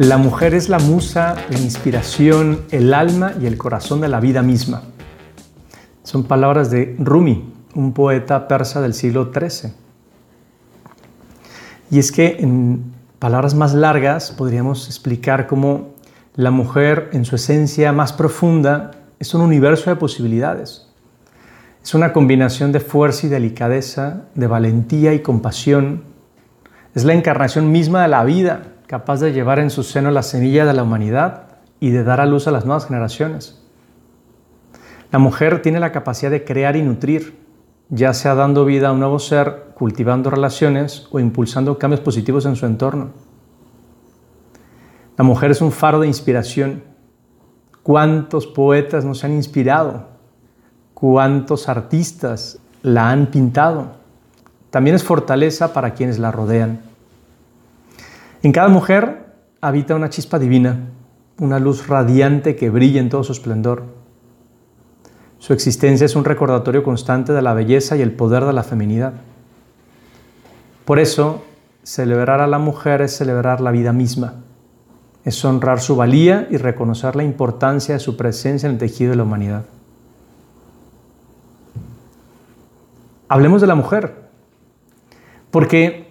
La mujer es la musa, la inspiración, el alma y el corazón de la vida misma. Son palabras de Rumi, un poeta persa del siglo XIII. Y es que en palabras más largas podríamos explicar cómo la mujer en su esencia más profunda es un universo de posibilidades. Es una combinación de fuerza y delicadeza, de valentía y compasión. Es la encarnación misma de la vida, capaz de llevar en su seno la semilla de la humanidad y de dar a luz a las nuevas generaciones. La mujer tiene la capacidad de crear y nutrir, ya sea dando vida a un nuevo ser, cultivando relaciones o impulsando cambios positivos en su entorno. La mujer es un faro de inspiración. ¿Cuántos poetas nos han inspirado? ¿Cuántos artistas la han pintado? También es fortaleza para quienes la rodean. En cada mujer habita una chispa divina, una luz radiante que brilla en todo su esplendor. Su existencia es un recordatorio constante de la belleza y el poder de la feminidad. Por eso, celebrar a la mujer es celebrar la vida misma, es honrar su valía y reconocer la importancia de su presencia en el tejido de la humanidad. Hablemos de la mujer, porque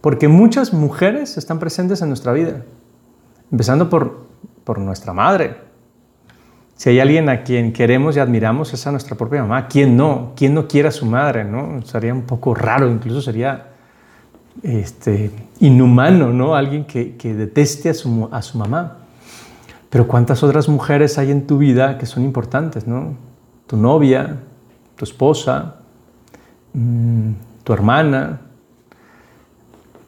porque muchas mujeres están presentes en nuestra vida, empezando por, por nuestra madre. Si hay alguien a quien queremos y admiramos es a nuestra propia mamá. ¿Quién no? ¿Quién no quiere a su madre? ¿no? Sería un poco raro, incluso sería este, inhumano, ¿no? Alguien que, que deteste a su, a su, mamá. Pero ¿cuántas otras mujeres hay en tu vida que son importantes, ¿no? Tu novia, tu esposa, mm, tu hermana,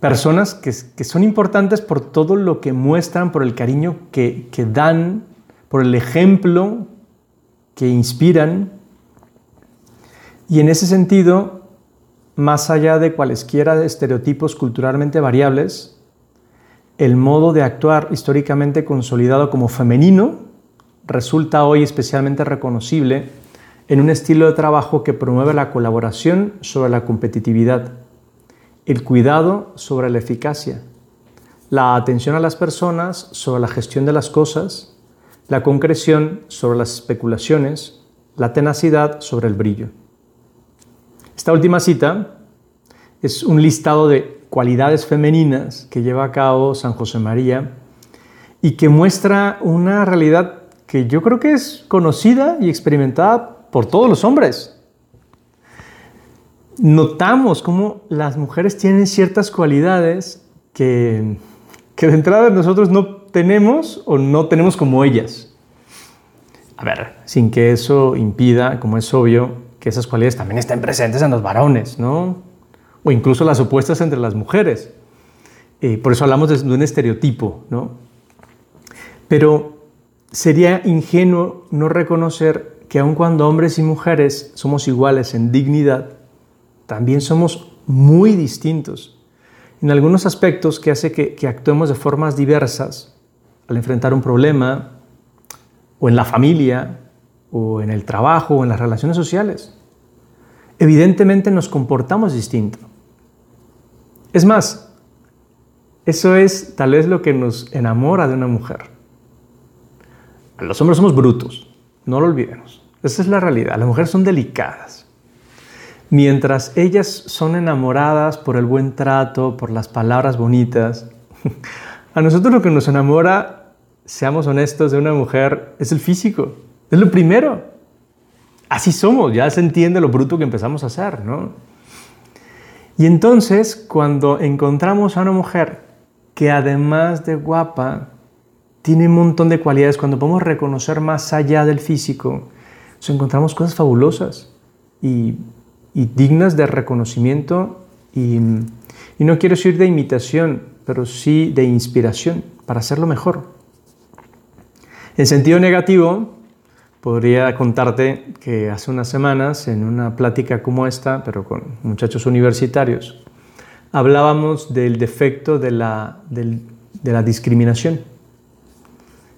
personas que, son importantes por todo lo que muestran, por el cariño que, que dan, por el ejemplo que inspiran. Y en ese sentido, más allá de cualesquiera estereotipos culturalmente variables, el modo de actuar históricamente consolidado como femenino resulta hoy especialmente reconocible en un estilo de trabajo que promueve la colaboración sobre la competitividad el cuidado sobre la eficacia, la atención a las personas sobre la gestión de las cosas, la concreción sobre las especulaciones, la tenacidad sobre el brillo. Esta última cita es un listado de cualidades femeninas que lleva a cabo San José María y que muestra una realidad que yo creo que es conocida y experimentada por todos los hombres notamos cómo las mujeres tienen ciertas cualidades que, que de entrada nosotros no tenemos o no tenemos como ellas. A ver, sin que eso impida, como es obvio, que esas cualidades también estén presentes en los varones, ¿no? O incluso las opuestas entre las mujeres. Eh, por eso hablamos de, de un estereotipo, ¿no? Pero sería ingenuo no reconocer que aun cuando hombres y mujeres somos iguales en dignidad, también somos muy distintos en algunos aspectos que hace que, actuemos de formas diversas al enfrentar un problema o en la familia o en el trabajo o en las relaciones sociales. Evidentemente nos comportamos distinto. Es más, eso es tal vez lo que nos enamora de una mujer. Los hombres somos brutos, no lo olvidemos. Esa es la realidad. Las mujeres son delicadas Mientras ellas son enamoradas por el buen trato, por las palabras bonitas, a nosotros lo que nos enamora, seamos honestos, de una mujer es el físico, es lo primero. Así somos, ya se entiende lo bruto que empezamos a hacer, ¿no? Y entonces, cuando encontramos a una mujer que además de guapa, tiene un montón de cualidades, cuando podemos reconocer más allá del físico, nos encontramos cosas fabulosas. Y y dignas de reconocimiento y, no quiero decir de imitación, pero sí de inspiración para hacerlo mejor. En sentido negativo, podría contarte que hace unas semanas, en una plática como esta, pero con muchachos universitarios, hablábamos del defecto de la, de la discriminación.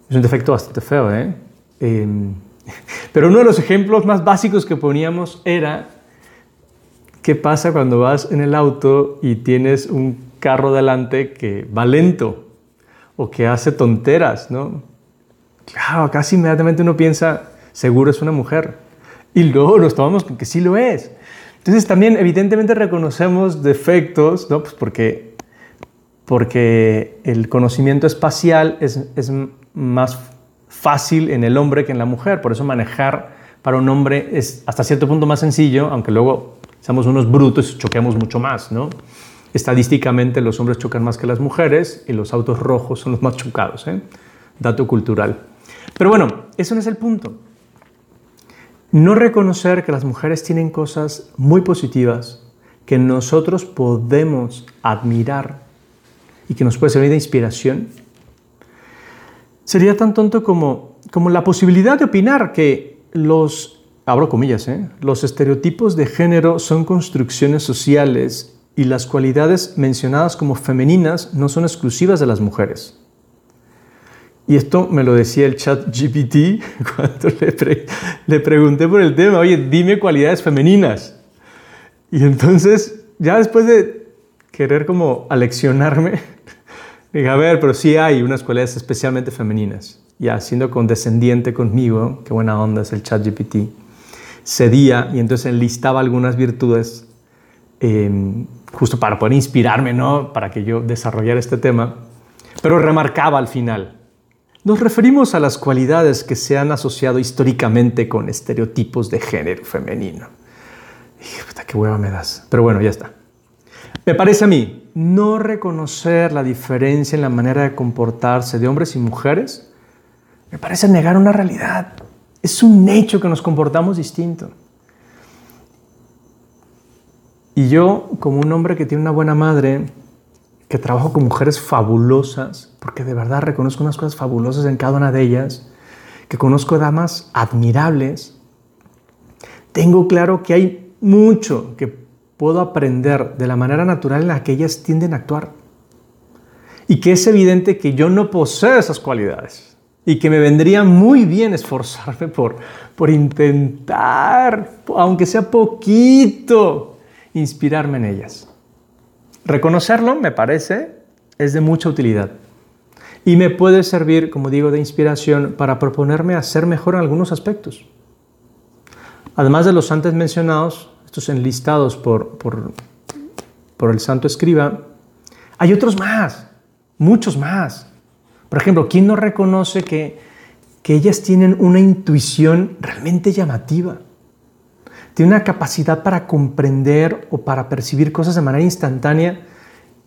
Es un defecto bastante feo, ¿eh? Em, pero uno de los ejemplos más básicos que poníamos era ¿Qué pasa cuando vas en el auto y tienes un carro delante que va lento? o que hace tonteras, ¿no? Claro, casi inmediatamente uno piensa, seguro es una mujer. Y luego nos tomamos con que sí lo es. Entonces también evidentemente reconocemos defectos, ¿no? Pues porque, porque el conocimiento espacial es, es más fácil en el hombre que en la mujer. Por eso manejar para un hombre es hasta cierto punto más sencillo, aunque luego seamos unos brutos y choquemos mucho más, ¿no? Estadísticamente los hombres chocan más que las mujeres y los autos rojos son los más chocados, ¿eh? Dato cultural. Pero bueno, eso no es el punto. No reconocer que las mujeres tienen cosas muy positivas que nosotros podemos admirar y que nos puede servir de inspiración, sería tan tonto como, como la posibilidad de opinar que los, abro comillas, ¿eh? los estereotipos de género son construcciones sociales y las cualidades mencionadas como femeninas no son exclusivas de las mujeres. Y esto me lo decía el chat GPT cuando le, le pregunté por el tema, oye, dime cualidades femeninas. Y entonces, ya después de querer como aleccionarme, dije, a ver, pero sí hay unas cualidades especialmente femeninas. Ya siendo condescendiente conmigo, qué buena onda es el chat GPT, cedía y entonces enlistaba algunas virtudes em, justo para poder inspirarme, ¿no? Para que yo desarrollara este tema, pero remarcaba al final, nos referimos a las cualidades que se han asociado históricamente con estereotipos de género femenino. puta, qué hueva me das. Pero bueno, ya está. Me parece a mí, no reconocer la diferencia en la manera de comportarse de hombres y mujeres, me parece negar una realidad. Es un hecho que nos comportamos distinto. Y yo, como un hombre que tiene una buena madre, que trabajo con mujeres fabulosas, porque de verdad reconozco unas cosas fabulosas en cada una de ellas, que conozco damas admirables, tengo claro que hay mucho que puedo aprender de la manera natural en la que ellas tienden a actuar. Y que es evidente que yo no poseo esas cualidades y que me vendría muy bien esforzarme por, por intentar, aunque sea poquito, inspirarme en ellas. Reconocerlo, me parece, es de mucha utilidad. Y me puede servir, como digo, de inspiración para proponerme a ser mejor en algunos aspectos. Además de los antes mencionados, estos enlistados por, por, por el santo escriba, hay otros más, muchos más. Por ejemplo, ¿quién no reconoce que, que ellas tienen una intuición realmente llamativa? tiene una capacidad para comprender o para percibir cosas de manera instantánea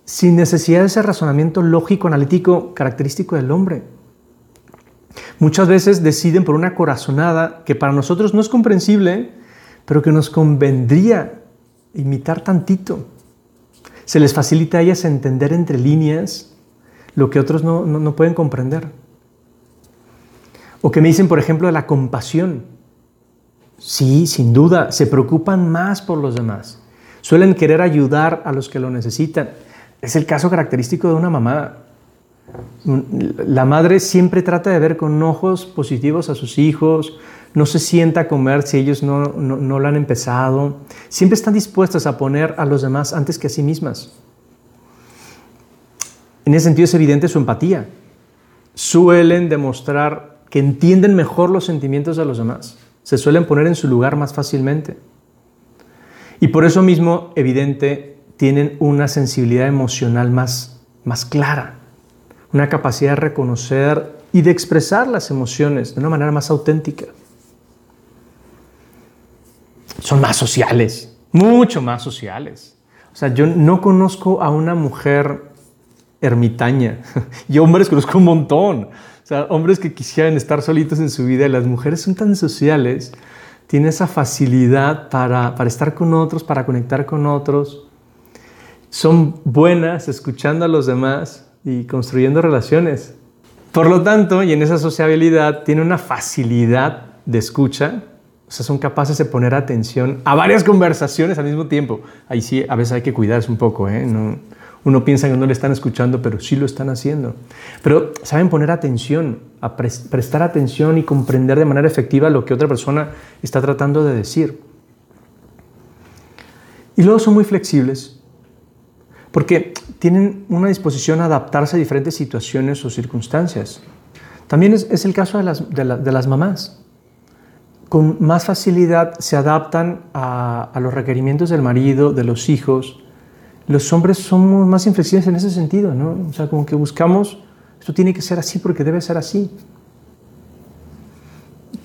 sin necesidad de ese razonamiento lógico, analítico, característico del hombre. Muchas veces deciden por una corazonada que para nosotros no es comprensible, pero que nos convendría imitar tantito. Se les facilita a ellas entender entre líneas lo que otros no, no pueden comprender. O que me dicen, por ejemplo, de la compasión. Sí, sin duda, se preocupan más por los demás. Suelen querer ayudar a los que lo necesitan. Es el caso característico de una mamá. La madre siempre trata de ver con ojos positivos a sus hijos, no se sienta a comer si ellos no, no, lo han empezado. Siempre están dispuestas a poner a los demás antes que a sí mismas. En ese sentido es evidente su empatía. Suelen demostrar que entienden mejor los sentimientos de los demás se suelen poner en su lugar más fácilmente. Y por eso mismo, evidente, tienen una sensibilidad emocional más, más clara, una capacidad de reconocer y de expresar las emociones de una manera más auténtica. Son más sociales, mucho más sociales. O sea, yo no conozco a una mujer ermitaña. Yo hombres conozco un montón. O sea, hombres que quisieran estar solitos en su vida, las mujeres son tan sociales, tienen esa facilidad para, para estar con otros, para conectar con otros. Son buenas escuchando a los demás y construyendo relaciones. Por lo tanto, y en esa sociabilidad, tienen una facilidad de escucha, o sea, son capaces de poner atención a varias conversaciones al mismo tiempo. Ahí sí, a veces hay que cuidarse un poco, ¿eh? No, uno piensa que no le están escuchando, pero sí lo están haciendo. Pero saben poner atención, a prestar atención y comprender de manera efectiva lo que otra persona está tratando de decir. Y luego son muy flexibles. porque tienen una disposición a adaptarse a diferentes situaciones o circunstancias. También es, el caso de las, mamás. Con más facilidad se adaptan a los requerimientos del marido, de los hijos. Los hombres somos más inflexibles en ese sentido, ¿no? O sea, como que buscamos, esto tiene que ser así porque debe ser así.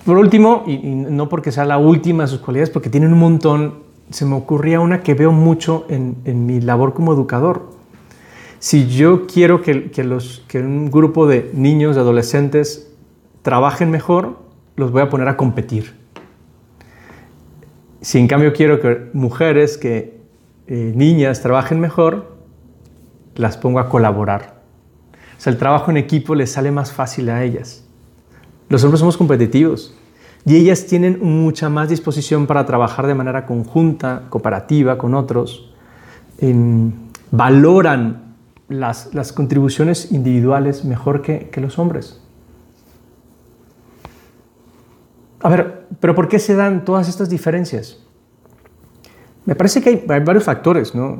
Por último, y, no porque sea la última de sus cualidades, porque tienen un montón, se me ocurría una que veo mucho en, mi labor como educador. Si yo quiero que, que un grupo de niños, de adolescentes, trabajen mejor, los voy a poner a competir. Si en cambio quiero que mujeres, que eh, niñas trabajen mejor, las pongo a colaborar. O sea, el trabajo en equipo les sale más fácil a ellas. Los hombres somos competitivos y ellas tienen mucha más disposición para trabajar de manera conjunta, cooperativa con otros. valoran las, contribuciones individuales mejor que, los hombres. A ver, pero ¿por qué se dan todas estas diferencias? Me parece que hay, varios factores, ¿no?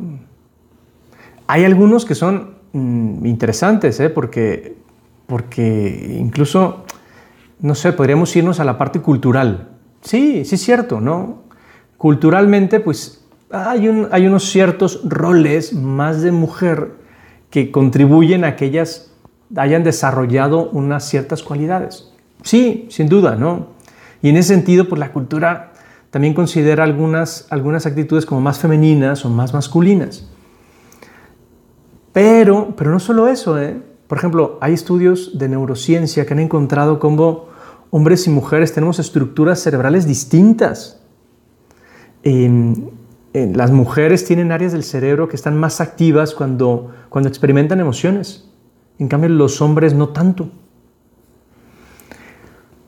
Hay algunos que son mm, interesantes, ¿eh? porque, porque incluso no sé, podríamos irnos a la parte cultural. Sí, sí es cierto, ¿no? Culturalmente, pues hay, unos ciertos roles más de mujer que contribuyen a que ellas hayan desarrollado unas ciertas cualidades. Sí, sin duda, ¿no? Y en ese sentido, pues la cultura también considera algunas, algunas actitudes como más femeninas o más masculinas. Pero, pero no solo eso, ¿eh? Por ejemplo, hay estudios de neurociencia que han encontrado cómo hombres y mujeres tenemos estructuras cerebrales distintas. las mujeres tienen áreas del cerebro que están más activas cuando, cuando experimentan emociones. En cambio, los hombres no tanto.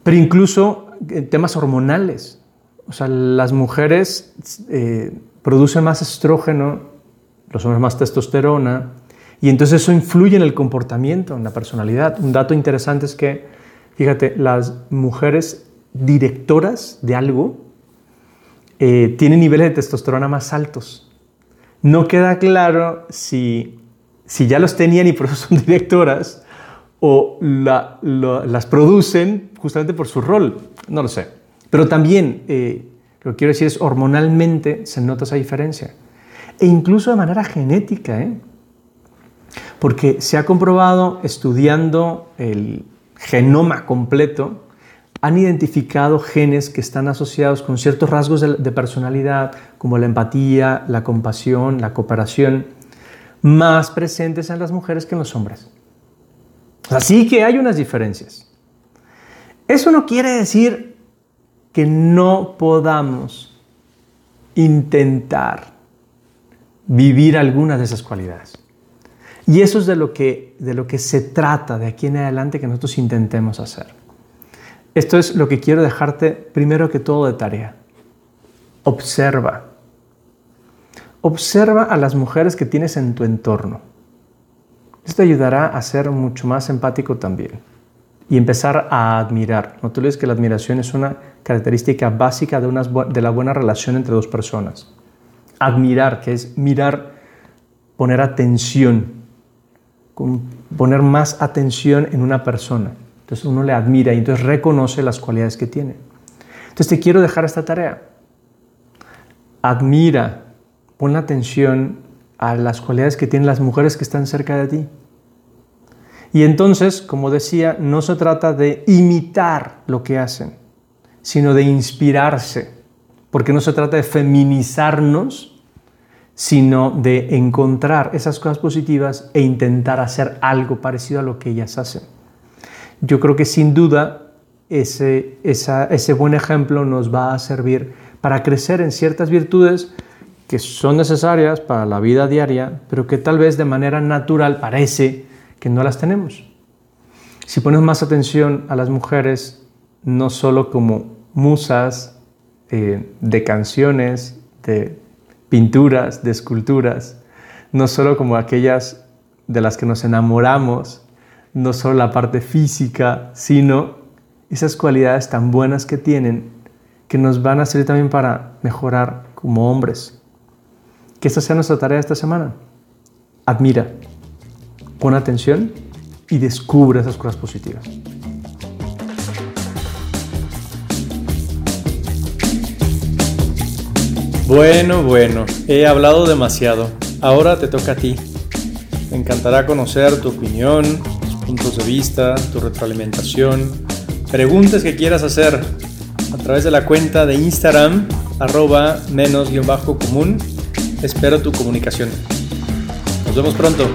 Pero incluso eh, temas hormonales. O sea, las mujeres eh, producen más estrógeno, los hombres más testosterona, y entonces eso influye en el comportamiento, en la personalidad. Un dato interesante es que Fíjate, las mujeres directoras de algo eh, tienen niveles de testosterona más altos. No queda claro si, si ya los tenían y por eso son directoras o las producen justamente por su rol. No lo sé. Pero también, eh, lo que quiero decir es, hormonalmente se nota esa diferencia. E incluso de manera genética, ¿eh? porque se ha comprobado estudiando el, genoma completo, han identificado genes que están asociados con ciertos rasgos de, personalidad, como la empatía, la compasión, la cooperación, más presentes en las mujeres que en los hombres. Así que hay unas diferencias. Eso no quiere decir que no podamos intentar vivir algunas de esas cualidades. Y eso es de lo, que, de lo que se trata de aquí en adelante que nosotros intentemos hacer. Esto es lo que quiero dejarte primero que todo de tarea. Observa. Observa a las mujeres que tienes en tu entorno. Esto te ayudará a ser mucho más empático también y empezar a admirar. No te olvides que la admiración es una característica básica de, de la buena relación entre dos personas. Admirar, que es mirar, poner atención, poner más atención en una persona. Entonces uno le admira y entonces reconoce las cualidades que tiene. Entonces te quiero dejar esta tarea. Admira, pon atención a las cualidades que tienen las mujeres que están cerca de ti. Y entonces, como decía, no se trata de imitar lo que hacen, sino de inspirarse, porque no se trata de feminizarnos, sino de encontrar esas cosas positivas e intentar hacer algo parecido a lo que ellas hacen. Yo creo que sin duda ese, buen ejemplo nos va a servir para crecer en ciertas virtudes que son necesarias para la vida diaria, pero que tal vez de manera natural parece que no las tenemos. Si pones más atención a las mujeres, no solo como musas eh, de canciones, de pinturas, de esculturas, no solo como aquellas de las que nos enamoramos, no solo la parte física, sino esas cualidades tan buenas que tienen que nos van a servir también para mejorar como hombres. Que esta sea nuestra tarea esta semana. admira, pon atención y descubre esas cosas positivas. Bueno, bueno, he hablado demasiado. Ahora te toca a ti. Me encantará conocer tu opinión, tus puntos de vista, tu retroalimentación, preguntas que quieras hacer a través de la cuenta de Instagram arroba menos-común. Espero tu comunicación. Nos vemos pronto.